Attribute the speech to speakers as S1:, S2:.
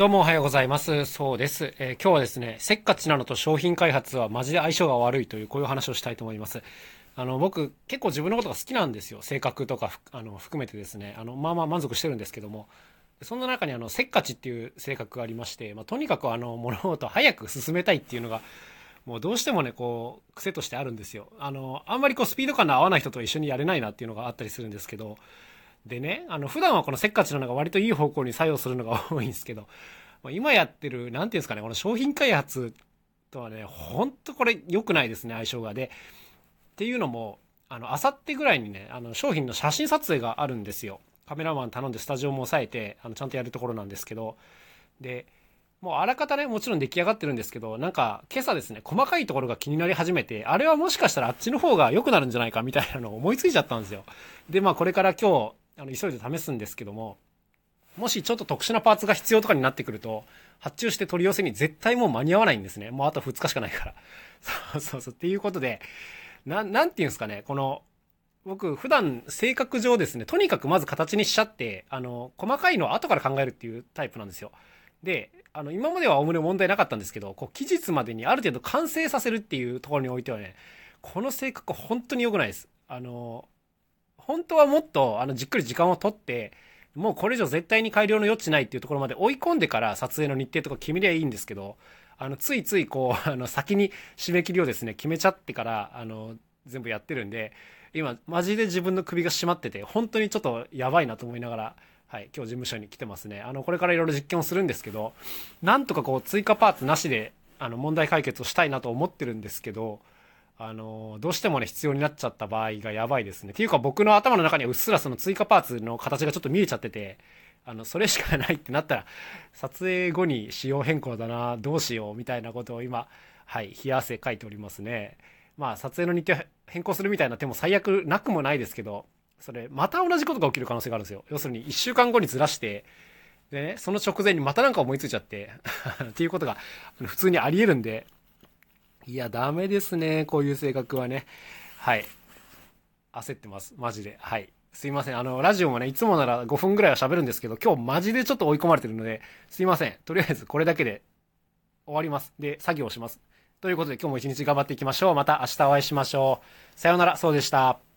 S1: どうもおはようございます。そうです。えー今日はですね、せっかちなのと商品開発はマジで相性が悪いという、こういう話をしたいと思います。あの、僕、結構自分のことが好きなんですよ。性格とか、あの、含めてですね。あの、まあまあ満足してるんですけども。そんな中にあの、せっかちっていう性格がありまして、まあ、とにかくあの、物事を早く進めたいっていうのが、もうどうしてもね、こう、癖としてあるんですよ。あの、あんまりこう、スピード感の合わない人と一緒にやれないなっていうのがあったりするんですけど、でね、あの、普段はこのせっかちなのが割といい方向に作用するのが多いんですけど、ま今やってる、なんていうんですかね、この商品開発とはね、ほんとこれ良くないですね、相性が。で、っていうのも、あの、あさってぐらいにね、あの、商品の写真撮影があるんですよ。カメラマン頼んでスタジオも抑えて、あの、ちゃんとやるところなんですけど、で、もうあらかたね、もちろん出来上がってるんですけど、なんか今朝ですね、細かいところが気になり始めて、あれはもしかしたらあっちの方が良くなるんじゃないかみたいなのを思いついちゃったんですよ。で、まあこれから今日、あの、急いで試すんですけども、もしちょっと特殊なパーツが必要とかになってくると、発注して取り寄せに絶対もう間に合わないんですね。もうあと2日しかないから。そうそうそう。っていうことで、な、なんていうんですかね、この、僕、普段、性格上ですね、とにかくまず形にしちゃって、あの、細かいのは後から考えるっていうタイプなんですよ。で、あの、今まではおおむね問題なかったんですけど、こう、期日までにある程度完成させるっていうところにおいてはね、この性格本当に良くないです。あの、本当はもっと、あの、じっくり時間を取って、もうこれ以上絶対に改良の余地ないっていうところまで追い込んでから撮影の日程とか決めりゃいいんですけど、あの、ついついこう、あの、先に締め切りをですね、決めちゃってから、あの、全部やってるんで、今、マジで自分の首が締まってて、本当にちょっとやばいなと思いながら、はい、今日事務所に来てますね。あの、これからいろいろ実験をするんですけど、なんとかこう、追加パーツなしで、あの、問題解決をしたいなと思ってるんですけど、あの、どうしてもね、必要になっちゃった場合がやばいですね。っていうか僕の頭の中にはうっすらその追加パーツの形がちょっと見えちゃってて、あの、それしかないってなったら、撮影後に仕様変更だな、どうしよう、みたいなことを今、はい、冷や汗かいておりますね。まあ、撮影の日程変更するみたいな手も最悪なくもないですけど、それ、また同じことが起きる可能性があるんですよ。要するに、1週間後にずらして、でね、その直前にまたなんか思いついちゃって、っていうことが普通にあり得るんで、いや、ダメですね、こういう性格はね。はい。焦ってます、マジで。はい。すいません。あの、ラジオもね、いつもなら5分ぐらいは喋るんですけど、今日マジでちょっと追い込まれてるので、すいません。とりあえずこれだけで終わります。で、作業します。ということで今日も一日頑張っていきましょう。また明日お会いしましょう。さようなら、そうでした。